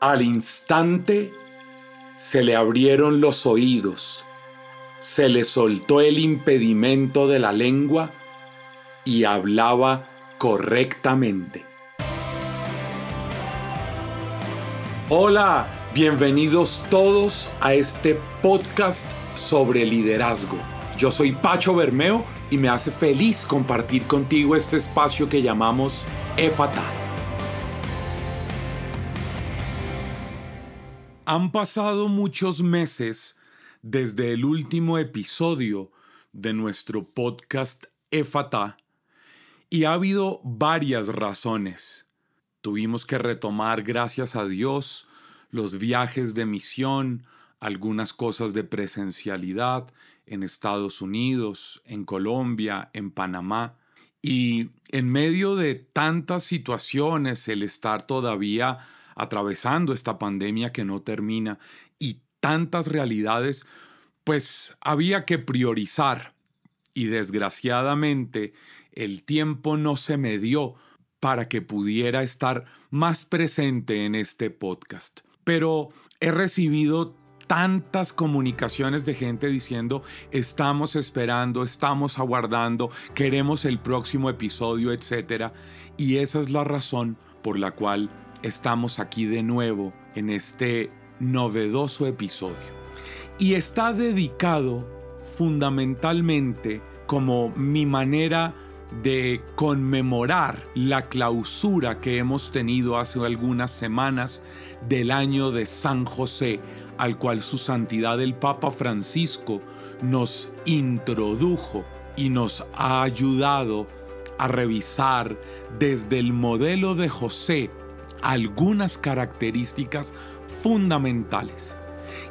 Al instante se le abrieron los oídos, se le soltó el impedimento de la lengua y hablaba correctamente. Hola, bienvenidos todos a este podcast sobre liderazgo. Yo soy Pacho Bermeo y me hace feliz compartir contigo este espacio que llamamos EFATA. Han pasado muchos meses desde el último episodio de nuestro podcast EFATA y ha habido varias razones. Tuvimos que retomar, gracias a Dios, los viajes de misión, algunas cosas de presencialidad en Estados Unidos, en Colombia, en Panamá. Y en medio de tantas situaciones, el estar todavía atravesando esta pandemia que no termina y tantas realidades, pues había que priorizar. Y desgraciadamente el tiempo no se me dio para que pudiera estar más presente en este podcast. Pero he recibido tantas comunicaciones de gente diciendo estamos esperando, estamos aguardando, queremos el próximo episodio, etc. Y esa es la razón por la cual estamos aquí de nuevo en este novedoso episodio. Y está dedicado fundamentalmente como mi manera de conmemorar la clausura que hemos tenido hace algunas semanas del año de San José, al cual su santidad el Papa Francisco nos introdujo y nos ha ayudado a revisar desde el modelo de José algunas características fundamentales.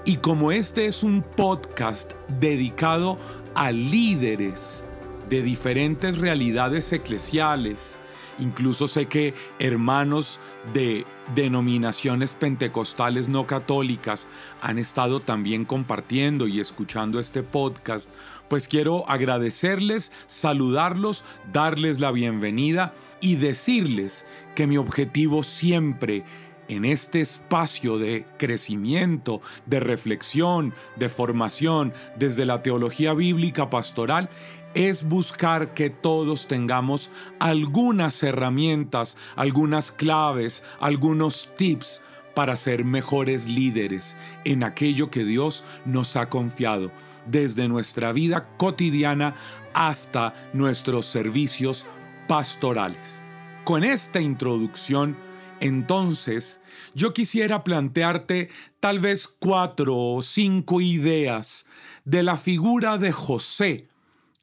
Y como este es un podcast dedicado a líderes de diferentes realidades eclesiales. Incluso sé que hermanos de denominaciones pentecostales no católicas han estado también compartiendo y escuchando este podcast. Pues quiero agradecerles, saludarlos, darles la bienvenida y decirles que mi objetivo siempre en este espacio de crecimiento, de reflexión, de formación desde la teología bíblica pastoral es buscar que todos tengamos algunas herramientas, algunas claves, algunos tips para ser mejores líderes en aquello que Dios nos ha confiado, desde nuestra vida cotidiana hasta nuestros servicios pastorales. Con esta introducción, entonces, yo quisiera plantearte tal vez cuatro o cinco ideas de la figura de José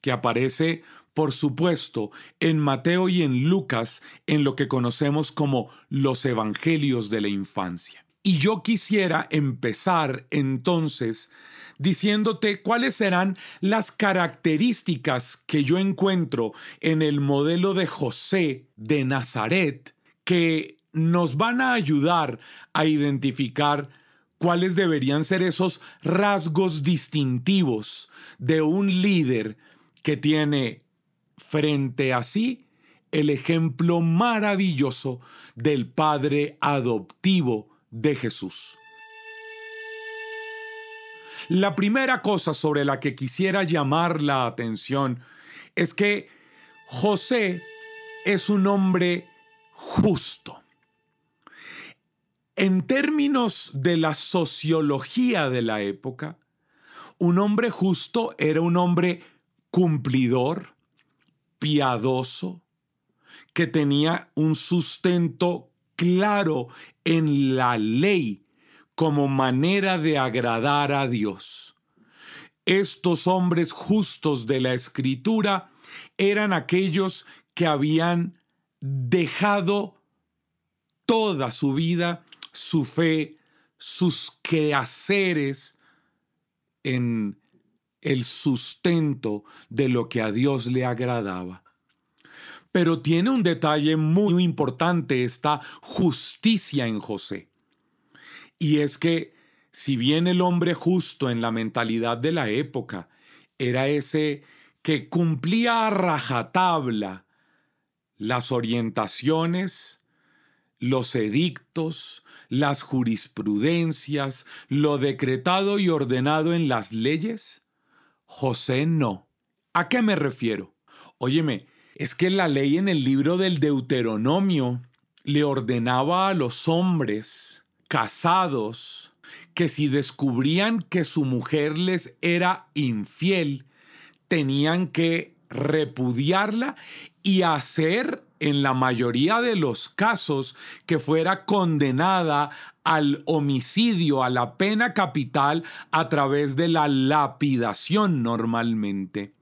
que aparece, por supuesto, en Mateo y en Lucas, en lo que conocemos como los Evangelios de la Infancia. Y yo quisiera empezar entonces diciéndote cuáles serán las características que yo encuentro en el modelo de José de Nazaret que nos van a ayudar a identificar cuáles deberían ser esos rasgos distintivos de un líder que tiene frente a sí el ejemplo maravilloso del Padre adoptivo de Jesús. La primera cosa sobre la que quisiera llamar la atención es que José es un hombre justo. En términos de la sociología de la época, un hombre justo era un hombre cumplidor, piadoso, que tenía un sustento claro en la ley como manera de agradar a Dios. Estos hombres justos de la escritura eran aquellos que habían dejado toda su vida, su fe, sus quehaceres en el sustento de lo que a Dios le agradaba. Pero tiene un detalle muy importante esta justicia en José. Y es que si bien el hombre justo en la mentalidad de la época era ese que cumplía a rajatabla las orientaciones, los edictos, las jurisprudencias, lo decretado y ordenado en las leyes, José no. ¿A qué me refiero? Óyeme, es que la ley en el libro del Deuteronomio le ordenaba a los hombres casados que si descubrían que su mujer les era infiel, tenían que repudiarla y hacer en la mayoría de los casos que fuera condenada al homicidio, a la pena capital a través de la lapidación normalmente.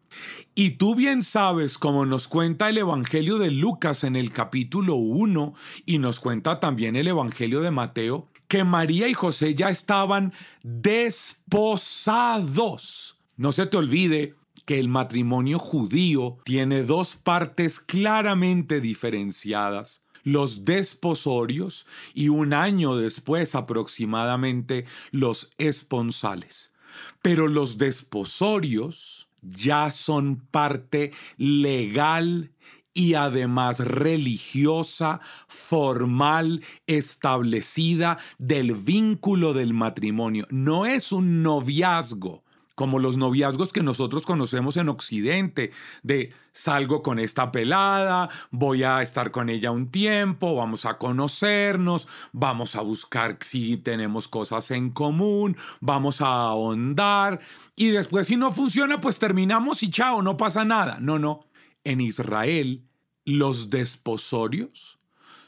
Y tú bien sabes, como nos cuenta el Evangelio de Lucas en el capítulo 1 y nos cuenta también el Evangelio de Mateo, que María y José ya estaban desposados. No se te olvide que el matrimonio judío tiene dos partes claramente diferenciadas los desposorios y un año después aproximadamente los esponsales. Pero los desposorios ya son parte legal y además religiosa, formal, establecida del vínculo del matrimonio. No es un noviazgo, como los noviazgos que nosotros conocemos en Occidente, de salgo con esta pelada, voy a estar con ella un tiempo, vamos a conocernos, vamos a buscar si tenemos cosas en común, vamos a ahondar y después si no funciona, pues terminamos y chao, no pasa nada. No, no. En Israel, los desposorios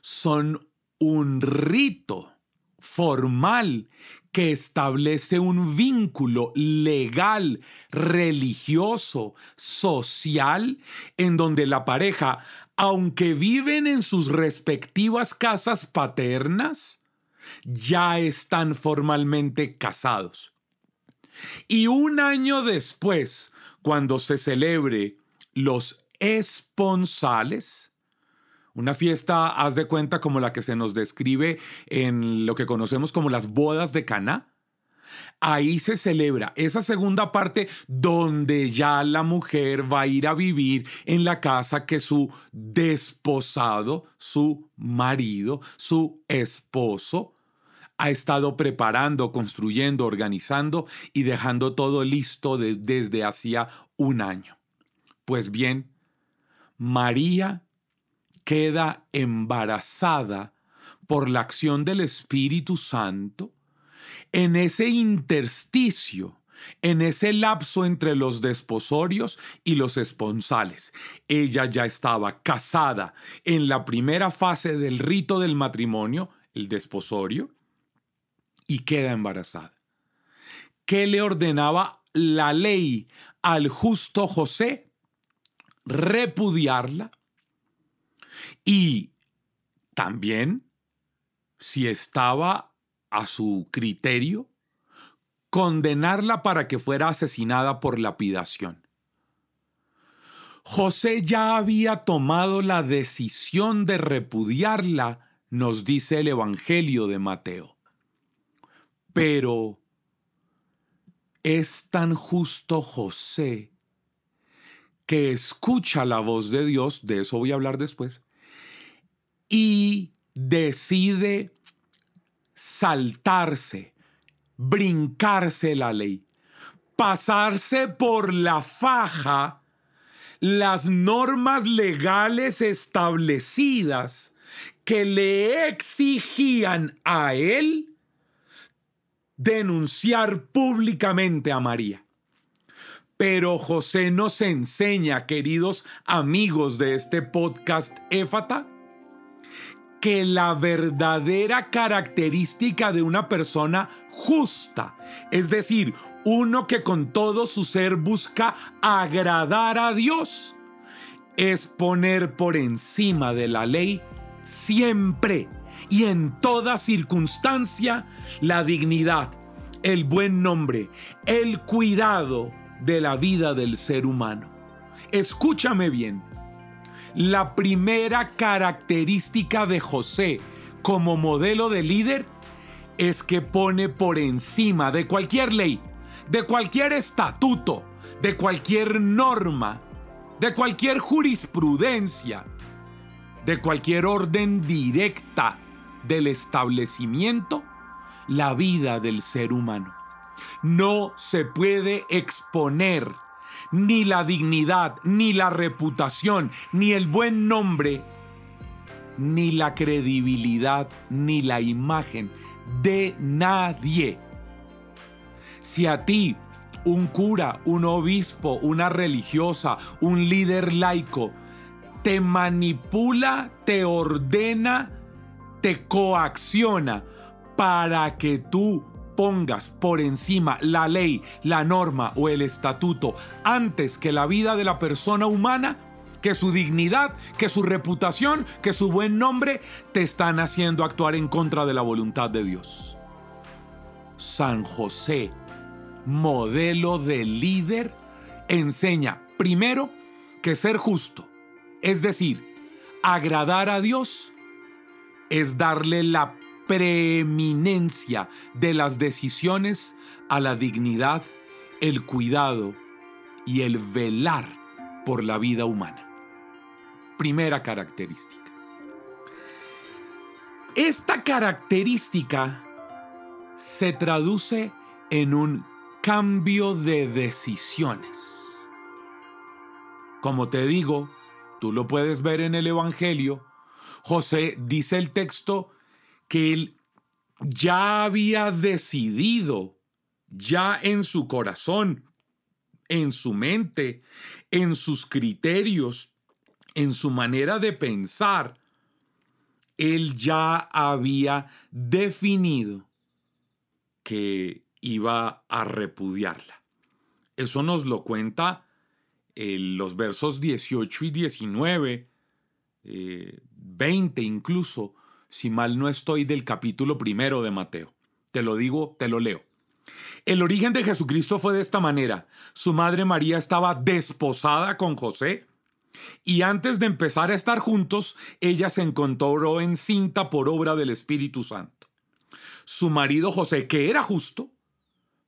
son un rito formal que establece un vínculo legal, religioso, social, en donde la pareja, aunque viven en sus respectivas casas paternas, ya están formalmente casados. Y un año después, cuando se celebre los esponsales, una fiesta, haz de cuenta, como la que se nos describe en lo que conocemos como las bodas de Caná. Ahí se celebra esa segunda parte donde ya la mujer va a ir a vivir en la casa que su desposado, su marido, su esposo, ha estado preparando, construyendo, organizando y dejando todo listo desde hacía un año. Pues bien, María queda embarazada por la acción del Espíritu Santo, en ese intersticio, en ese lapso entre los desposorios y los esponsales. Ella ya estaba casada en la primera fase del rito del matrimonio, el desposorio, y queda embarazada. ¿Qué le ordenaba la ley al justo José? Repudiarla y también, si estaba a su criterio, condenarla para que fuera asesinada por lapidación. José ya había tomado la decisión de repudiarla, nos dice el Evangelio de Mateo. Pero es tan justo José que escucha la voz de Dios, de eso voy a hablar después, y decide saltarse, brincarse la ley, pasarse por la faja las normas legales establecidas que le exigían a él denunciar públicamente a María. Pero José nos enseña, queridos amigos de este podcast Éfata, que la verdadera característica de una persona justa, es decir, uno que con todo su ser busca agradar a Dios, es poner por encima de la ley siempre y en toda circunstancia la dignidad, el buen nombre, el cuidado de la vida del ser humano. Escúchame bien. La primera característica de José como modelo de líder es que pone por encima de cualquier ley, de cualquier estatuto, de cualquier norma, de cualquier jurisprudencia, de cualquier orden directa del establecimiento, la vida del ser humano. No se puede exponer ni la dignidad, ni la reputación, ni el buen nombre, ni la credibilidad, ni la imagen de nadie. Si a ti, un cura, un obispo, una religiosa, un líder laico, te manipula, te ordena, te coacciona para que tú pongas por encima la ley, la norma o el estatuto antes que la vida de la persona humana, que su dignidad, que su reputación, que su buen nombre, te están haciendo actuar en contra de la voluntad de Dios. San José, modelo de líder, enseña primero que ser justo, es decir, agradar a Dios, es darle la preeminencia de las decisiones a la dignidad, el cuidado y el velar por la vida humana. Primera característica. Esta característica se traduce en un cambio de decisiones. Como te digo, tú lo puedes ver en el Evangelio, José dice el texto que él ya había decidido, ya en su corazón, en su mente, en sus criterios, en su manera de pensar, él ya había definido que iba a repudiarla. Eso nos lo cuenta en los versos 18 y 19, 20 eh, incluso, si mal no estoy, del capítulo primero de Mateo. Te lo digo, te lo leo. El origen de Jesucristo fue de esta manera. Su madre María estaba desposada con José y antes de empezar a estar juntos, ella se encontró encinta por obra del Espíritu Santo. Su marido José, que era justo,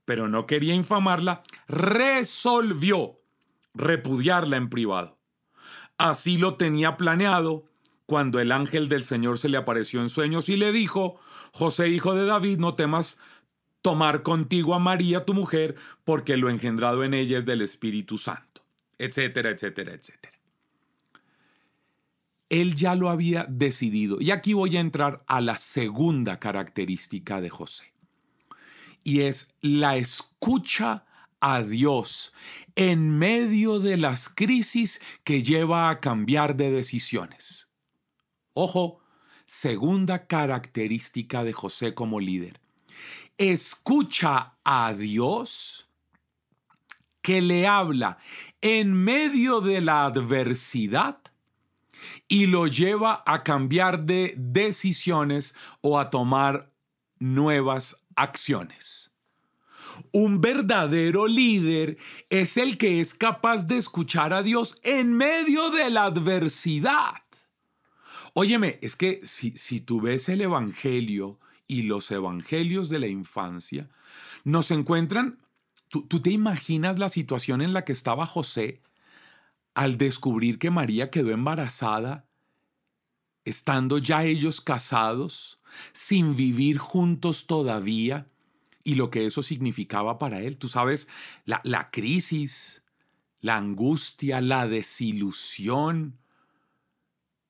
pero no quería infamarla, resolvió repudiarla en privado. Así lo tenía planeado cuando el ángel del Señor se le apareció en sueños y le dijo, José, hijo de David, no temas tomar contigo a María, tu mujer, porque lo engendrado en ella es del Espíritu Santo, etcétera, etcétera, etcétera. Él ya lo había decidido. Y aquí voy a entrar a la segunda característica de José. Y es la escucha a Dios en medio de las crisis que lleva a cambiar de decisiones. Ojo, segunda característica de José como líder. Escucha a Dios que le habla en medio de la adversidad y lo lleva a cambiar de decisiones o a tomar nuevas acciones. Un verdadero líder es el que es capaz de escuchar a Dios en medio de la adversidad. Óyeme, es que si, si tú ves el Evangelio y los Evangelios de la infancia, nos encuentran, tú, tú te imaginas la situación en la que estaba José al descubrir que María quedó embarazada, estando ya ellos casados, sin vivir juntos todavía, y lo que eso significaba para él. Tú sabes, la, la crisis, la angustia, la desilusión,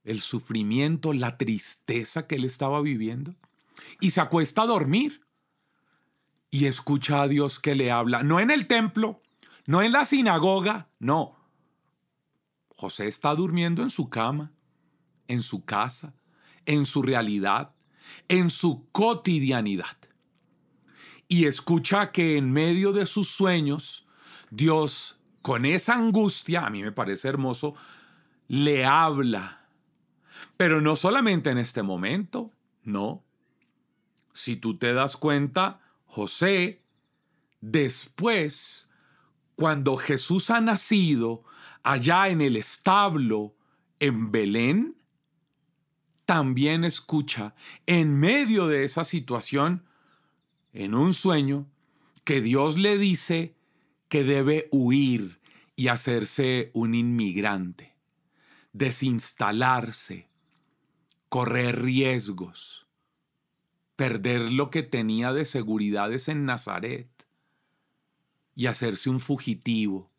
el sufrimiento, la tristeza que él estaba viviendo. Y se acuesta a dormir y escucha a Dios que le habla, no en el templo, no en la sinagoga, no. José está durmiendo en su cama, en su casa, en su realidad, en su cotidianidad y escucha que en medio de sus sueños, Dios, con esa angustia, a mí me parece hermoso, le habla. Pero no solamente en este momento, No. Si tú te das cuenta, José, después, cuando Jesús ha nacido allá en el establo en Belén, también escucha en medio de esa situación, en un sueño, que Dios le dice que debe huir y hacerse un inmigrante, desinstalarse, correr riesgos, perder lo que tenía de seguridades en Nazaret y hacerse un fugitivo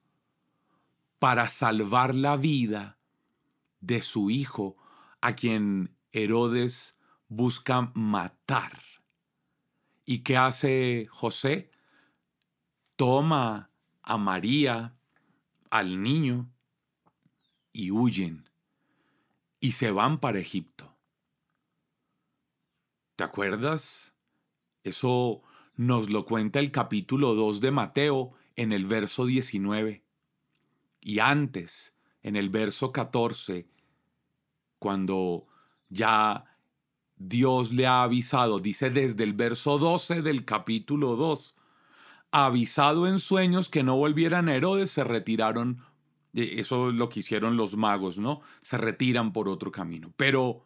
para salvar la vida de su hijo a quien Herodes busca matar. ¿Y qué hace José? Toma a María, al niño, y huyen, y se van para Egipto. ¿Te acuerdas? Eso nos lo cuenta el capítulo 2 de Mateo en el verso 19. Y antes, en el verso 14, cuando ya Dios le ha avisado, dice desde el verso 12 del capítulo 2, avisado en sueños que no volvieran a Herodes, se retiraron, eh, eso es lo que hicieron los magos, ¿no? Se retiran por otro camino. Pero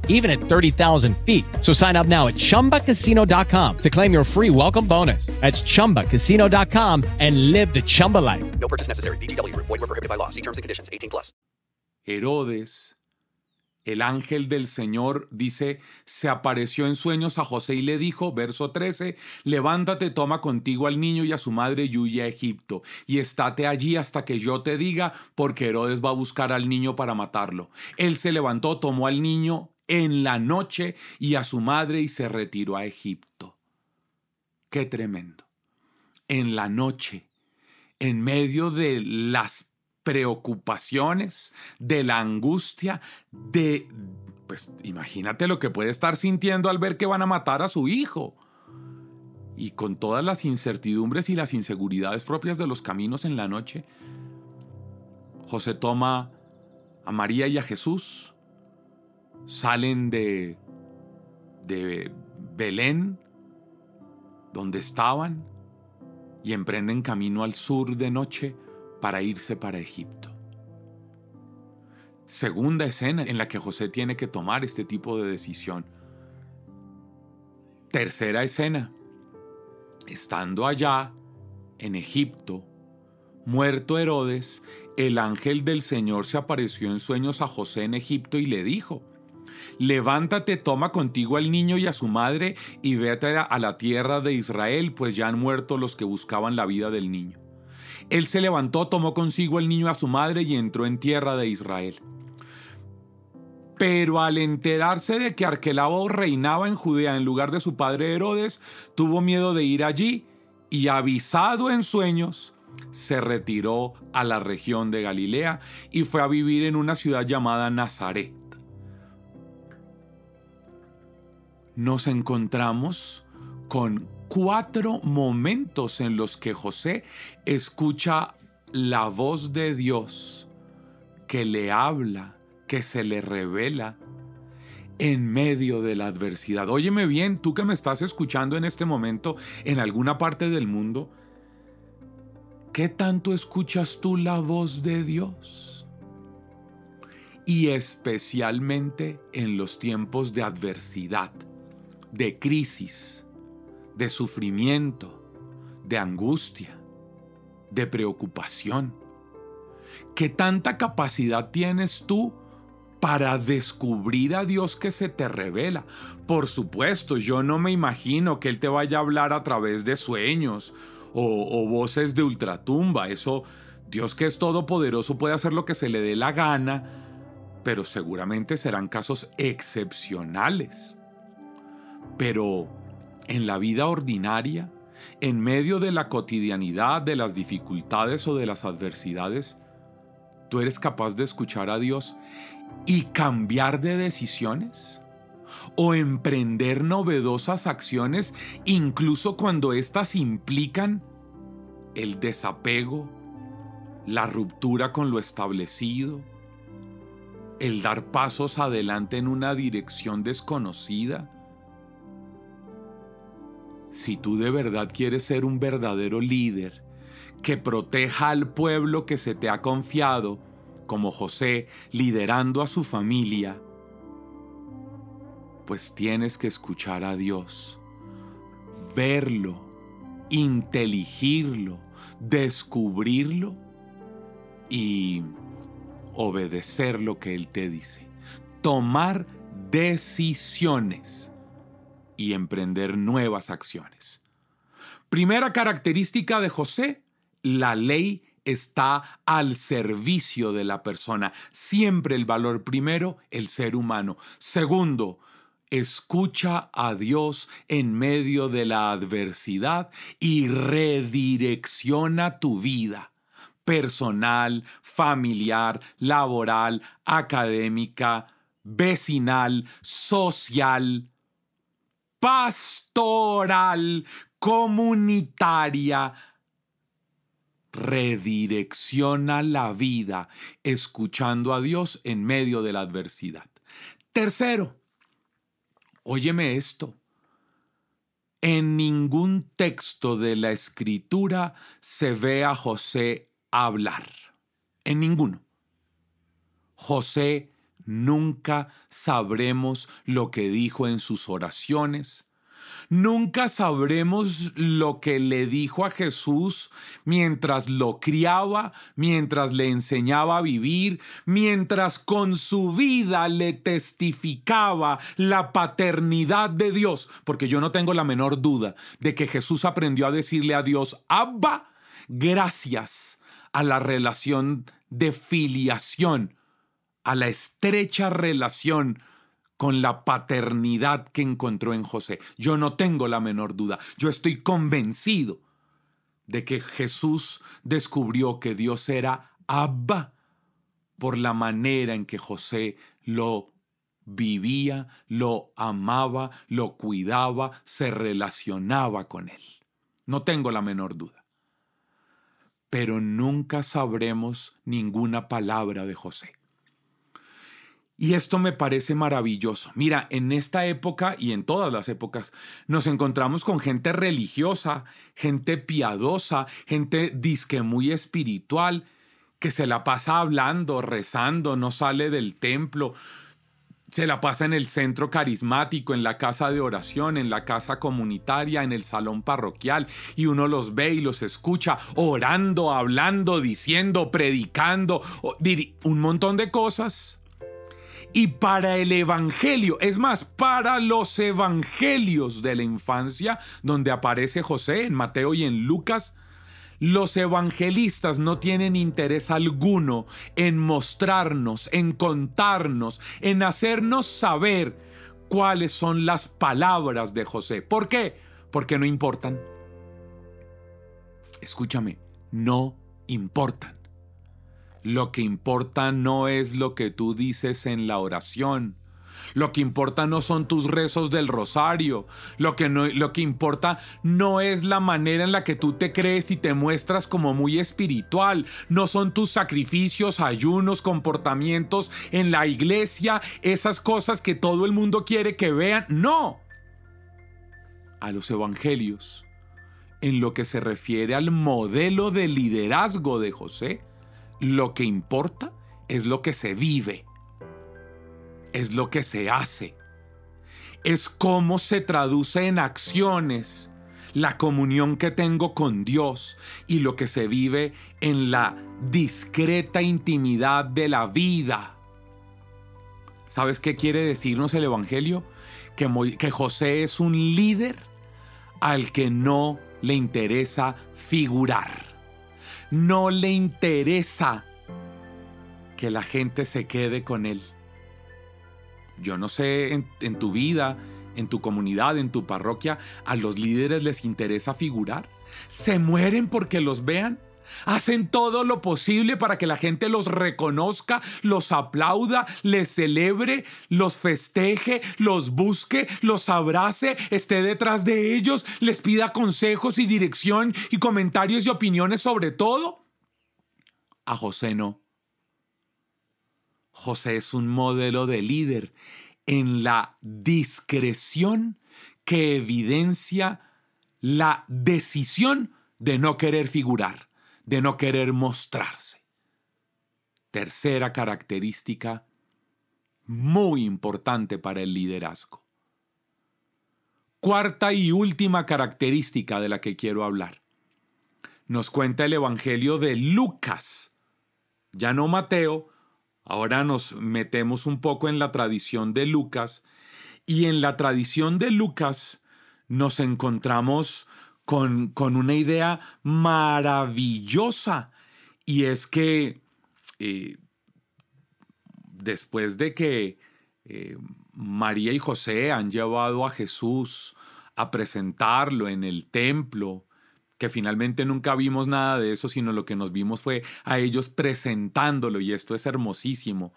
even at 30,000 feet. So sign up now at ChumbaCasino.com to claim your free welcome bonus. That's ChumbaCasino.com and live the Chumba life. No purchase necessary. VGW Group. Void were prohibited by law. See terms and conditions. 18 plus. Herodes, el ángel del Señor, dice, se apareció en sueños a José y le dijo, verso 13, levántate, toma contigo al niño y a su madre y huye a Egipto, y estate allí hasta que yo te diga, porque Herodes va a buscar al niño para matarlo. Él se levantó, tomó al niño en la noche y a su madre y se retiró a Egipto. Qué tremendo. En la noche, en medio de las preocupaciones, de la angustia, de... Pues imagínate lo que puede estar sintiendo al ver que van a matar a su hijo. Y con todas las incertidumbres y las inseguridades propias de los caminos en la noche, José toma a María y a Jesús salen de, de Belén, donde estaban, y emprenden camino al sur de noche para irse para Egipto. Segunda escena en la que José tiene que tomar este tipo de decisión. Tercera escena. Estando allá, en Egipto, muerto Herodes, el ángel del Señor se apareció en sueños a José en Egipto y le dijo, levántate, toma contigo al niño y a su madre y vete a la tierra de Israel, pues ya han muerto los que buscaban la vida del niño. Él se levantó, tomó consigo al niño a su madre y entró en tierra de Israel. Pero al enterarse de que Arquelao reinaba en Judea en lugar de su padre Herodes, tuvo miedo de ir allí y avisado en sueños, se retiró a la región de Galilea y fue a vivir en una ciudad llamada Nazaret nos encontramos con cuatro momentos en los que José escucha la voz de Dios que le habla, que se le revela en medio de la adversidad. Óyeme bien, tú que me estás escuchando en este momento en alguna parte del mundo, ¿qué tanto escuchas tú la voz de Dios? Y especialmente en los tiempos de adversidad de crisis, de sufrimiento, de angustia, de preocupación. ¿Qué tanta capacidad tienes tú para descubrir a Dios que se te revela? Por supuesto, yo no me imagino que Él te vaya a hablar a través de sueños o, o voces de ultratumba. Eso, Dios que es todopoderoso puede hacer lo que se le dé la gana, pero seguramente serán casos excepcionales. Pero en la vida ordinaria, en medio de la cotidianidad, de las dificultades o de las adversidades, tú eres capaz de escuchar a Dios y cambiar de decisiones o emprender novedosas acciones incluso cuando éstas implican el desapego, la ruptura con lo establecido, el dar pasos adelante en una dirección desconocida. Si tú de verdad quieres ser un verdadero líder que proteja al pueblo que se te ha confiado, como José liderando a su familia, pues tienes que escuchar a Dios, verlo, inteligirlo, descubrirlo y obedecer lo que Él te dice. Tomar decisiones y emprender nuevas acciones. Primera característica de José, la ley está al servicio de la persona. Siempre el valor primero, el ser humano. Segundo, escucha a Dios en medio de la adversidad y redirecciona tu vida personal, familiar, laboral, académica, vecinal, social, pastoral, comunitaria. Redirecciona la vida escuchando a Dios en medio de la adversidad. Tercero, óyeme esto. En ningún texto de la escritura se ve a José hablar. En ninguno. José nunca sabremos lo que dijo en sus oraciones. Nunca sabremos lo que le dijo a Jesús mientras lo criaba, mientras le enseñaba a vivir, mientras con su vida le testificaba la paternidad de Dios, porque yo no tengo la menor duda de que Jesús aprendió a decirle a Dios, Abba, gracias a la relación de filiación, a la estrecha relación con la paternidad que encontró en José. Yo no tengo la menor duda. Yo estoy convencido de que Jesús descubrió que Dios era Abba por la manera en que José lo vivía, lo amaba, lo cuidaba, se relacionaba con él. No tengo la menor duda. Pero nunca sabremos ninguna palabra de José. Y esto me parece maravilloso. Mira, en esta época y en todas las épocas nos encontramos con gente religiosa, gente piadosa, gente disque muy espiritual, que se la pasa hablando, rezando, no sale del templo, se la pasa en el centro carismático, en la casa de oración, en la casa comunitaria, en el salón parroquial, y uno los ve y los escucha orando, hablando, diciendo, predicando, un montón de cosas y para el Evangelio, es más, para los Evangelios de la infancia, donde aparece José en Mateo y en Lucas, los evangelistas no tienen interés alguno en mostrarnos, en contarnos, en hacernos saber cuáles son las palabras de José. ¿Por qué? Porque no importan. Escúchame, no importan. Lo que importa no es lo que tú dices en la oración. Lo que importa no son tus rezos del rosario. Lo que, no, lo que importa no es la manera en la que tú te crees y te muestras como muy espiritual. No son tus sacrificios, ayunos, comportamientos en la iglesia, esas cosas que todo el mundo quiere que vean. No. A los evangelios, en lo que se refiere al modelo de liderazgo de José, lo que importa es lo que se vive, es lo que se hace, es cómo se traduce en acciones la comunión que tengo con Dios y lo que se vive en la discreta intimidad de la vida. ¿Sabes qué quiere decirnos el Evangelio? Que, que José es un líder al que no le interesa figurar. No le interesa que la gente se quede con él. Yo no sé en, tu vida en tu comunidad, en tu parroquia, a los líderes les interesa figurar. Se mueren porque los vean. Hacen todo lo posible para que la gente los reconozca, los aplauda, les celebre, los festeje, los busque, los abrace, esté detrás de ellos, les pida consejos y dirección y comentarios y opiniones sobre todo. A José no. José es un modelo de líder en la discreción que evidencia la decisión de no querer figurar, de no querer mostrarse. Tercera característica muy importante para el liderazgo. Cuarta y última característica de la que quiero hablar. Nos cuenta el Evangelio de Lucas, ya no Mateo, Ahora nos metemos un poco en la tradición de Lucas y en la tradición de Lucas nos encontramos con, con una idea maravillosa y es que eh, después de que eh, María y José han llevado a Jesús a presentarlo en el templo, que finalmente nunca vimos nada de eso, sino lo que nos vimos fue a ellos presentándolo y esto es hermosísimo.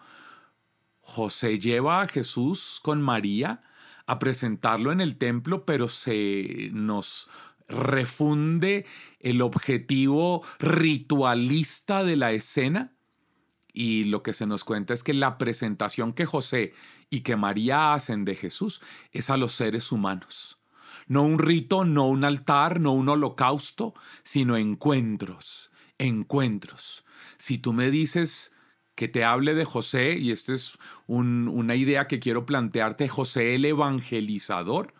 José lleva a Jesús con María a presentarlo en el templo, pero se nos refunde el objetivo ritualista de la escena. Y lo que se nos cuenta es que la presentación que José y que María hacen de Jesús es a los seres humanos no un rito, no un altar, no un holocausto, sino encuentros, encuentros. Si tú me dices que te hable de José, y esta es una idea que quiero plantearte, José el evangelizador,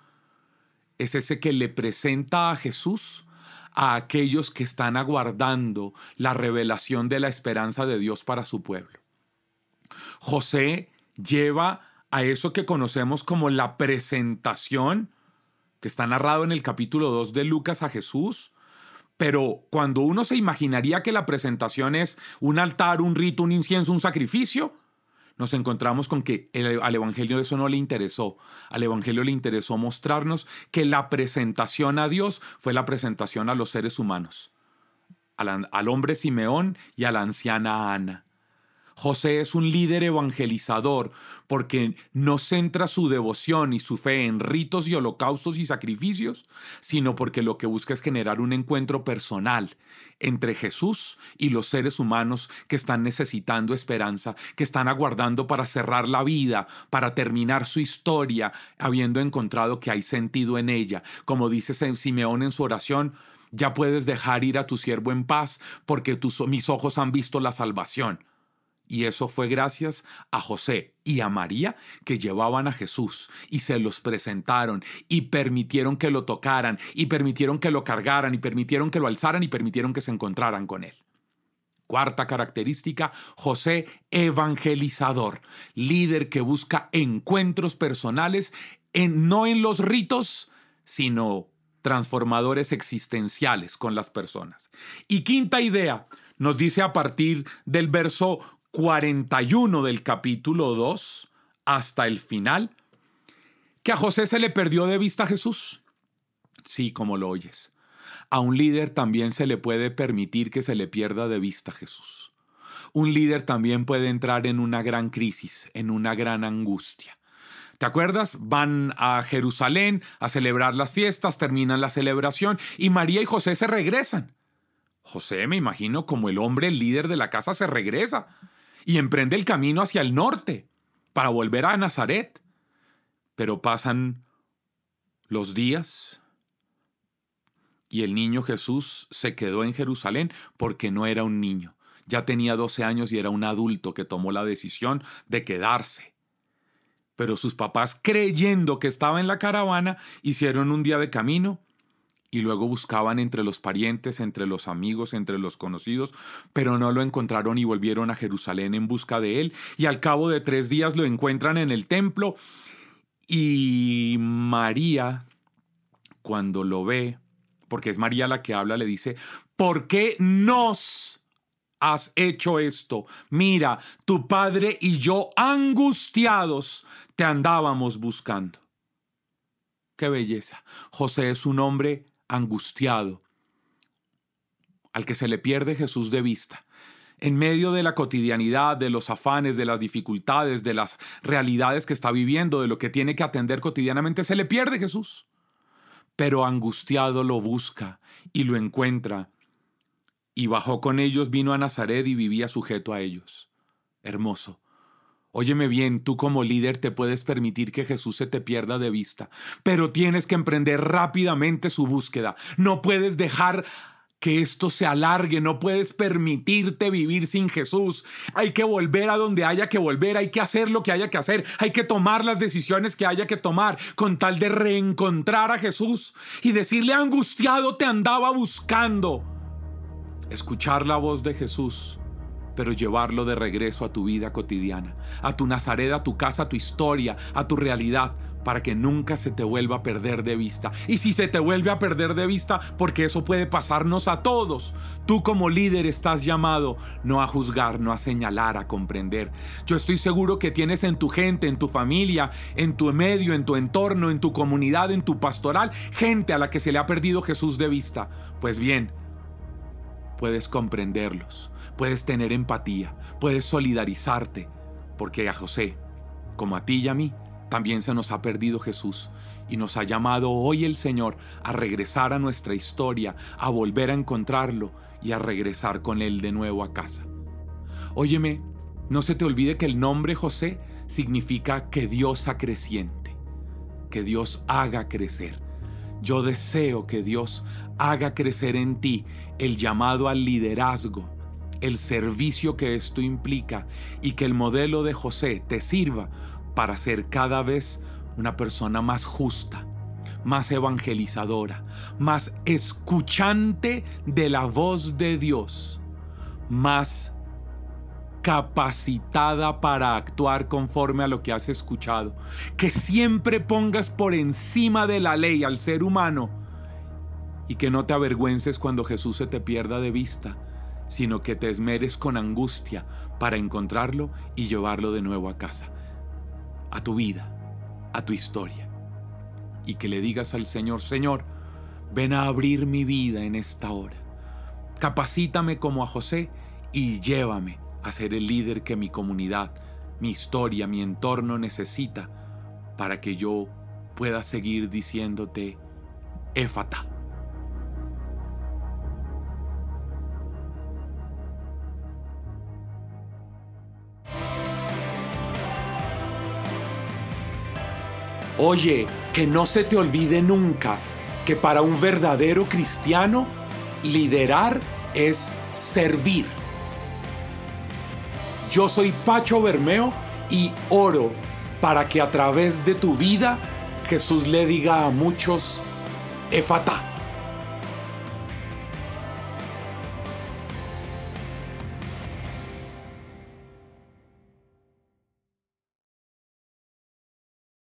es ese que le presenta a Jesús a aquellos que están aguardando la revelación de la esperanza de Dios para su pueblo. José lleva a eso que conocemos como la presentación que está narrado en el capítulo 2 de Lucas a Jesús. Pero cuando uno se imaginaría que la presentación es un altar, un rito, un incienso, un sacrificio, nos encontramos con que al Evangelio eso no le interesó. Al Evangelio le interesó mostrarnos que la presentación a Dios fue la presentación a los seres humanos, al, al hombre Simeón y a la anciana Ana. José es un líder evangelizador porque no centra su devoción y su fe en ritos y holocaustos y sacrificios, sino porque lo que busca es generar un encuentro personal entre Jesús y los seres humanos que están necesitando esperanza, que están aguardando para cerrar la vida, para terminar su historia, habiendo encontrado que hay sentido en ella. Como dice Simeón en su oración, ya puedes dejar ir a tu siervo en paz, porque tus, mis ojos han visto la salvación. Y eso fue gracias a José y a María que llevaban a Jesús y se los presentaron y permitieron que lo tocaran y permitieron que lo cargaran y permitieron que lo alzaran y permitieron que se encontraran con él. Cuarta característica, José evangelizador, líder que busca encuentros personales no en los ritos, sino transformadores existenciales con las personas. Y quinta idea, nos dice a partir del verso 41 del capítulo 2 hasta el final, que a José se le perdió de vista a Jesús. Sí, como lo oyes. A un líder también se le puede permitir que se le pierda de vista a Jesús. Un líder también puede entrar en una gran crisis, en una gran angustia. ¿Te acuerdas? Van a Jerusalén a celebrar las fiestas, terminan la celebración y María y José se regresan. José, me imagino, como el hombre, el líder de la casa, se regresa y emprende el camino hacia el norte para volver a Nazaret. Pero pasan los días y el niño Jesús se quedó en Jerusalén porque no era un niño. Ya tenía 12 años y era un adulto que tomó la decisión de quedarse. Pero sus papás, creyendo que estaba en la caravana, hicieron un día de camino y luego buscaban entre los parientes, entre los amigos, entre los conocidos, pero no lo encontraron y volvieron a Jerusalén en busca de él. Y al cabo de tres días lo encuentran en el templo y María, cuando lo ve, porque es María la que habla, le dice, ¿por qué nos has hecho esto? Mira, tu padre y yo angustiados te andábamos buscando. Qué belleza. José es un hombre angustiado, al que se le pierde Jesús de vista. En medio de la cotidianidad, de los afanes, de las dificultades, de las realidades que está viviendo, de lo que tiene que atender cotidianamente, se le pierde Jesús. Pero angustiado lo busca y lo encuentra. Y bajó con ellos, vino a Nazaret y vivía sujeto a ellos. Hermoso. Óyeme bien, tú como líder te puedes permitir que Jesús se te pierda de vista, pero tienes que emprender rápidamente su búsqueda. No puedes dejar que esto se alargue, no puedes permitirte vivir sin Jesús. Hay que volver a donde haya que volver, hay que hacer lo que haya que hacer, hay que tomar las decisiones que haya que tomar con tal de reencontrar a Jesús y decirle angustiado te andaba buscando. Escuchar la voz de Jesús pero llevarlo de regreso a tu vida cotidiana, a tu Nazaret, a tu casa, a tu historia, a tu realidad, para que nunca se te vuelva a perder de vista. Y si se te vuelve a perder de vista, porque eso puede pasarnos a todos, tú como líder estás llamado no a juzgar, no a señalar, a comprender. Yo estoy seguro que tienes en tu gente, en tu familia, en tu medio, en tu entorno, en tu comunidad, en tu pastoral, gente a la que se le ha perdido Jesús de vista. Pues bien, puedes comprenderlos, puedes tener empatía, puedes solidarizarte, porque a José, como a ti y a mí, también se nos ha perdido Jesús y nos ha llamado hoy el Señor a regresar a nuestra historia, a volver a encontrarlo y a regresar con Él de nuevo a casa. Óyeme, no se te olvide que el nombre José significa que Dios acreciente, que Dios haga crecer. Yo deseo que Dios haga crecer en ti el llamado al liderazgo, el servicio que esto implica y que el modelo de José te sirva para ser cada vez una persona más justa, más evangelizadora, más escuchante de la voz de Dios, más capacitada para actuar conforme a lo que has escuchado. Que siempre pongas por encima de la ley al ser humano y que no te avergüences cuando Jesús se te pierda de vista, sino que te esmeres con angustia para encontrarlo y llevarlo de nuevo a casa, a tu vida, a tu historia. Y que le digas al Señor, Señor, ven a abrir mi vida en esta hora. Capacítame como a José y llévame a ser el líder que mi comunidad, mi historia, mi entorno necesita para que yo pueda seguir diciéndote, Éfata. Oye, que no se te olvide nunca que para un verdadero cristiano, liderar es servir. Yo soy Pacho Bermeo y oro para que a través de tu vida Jesús le diga a muchos, Efata.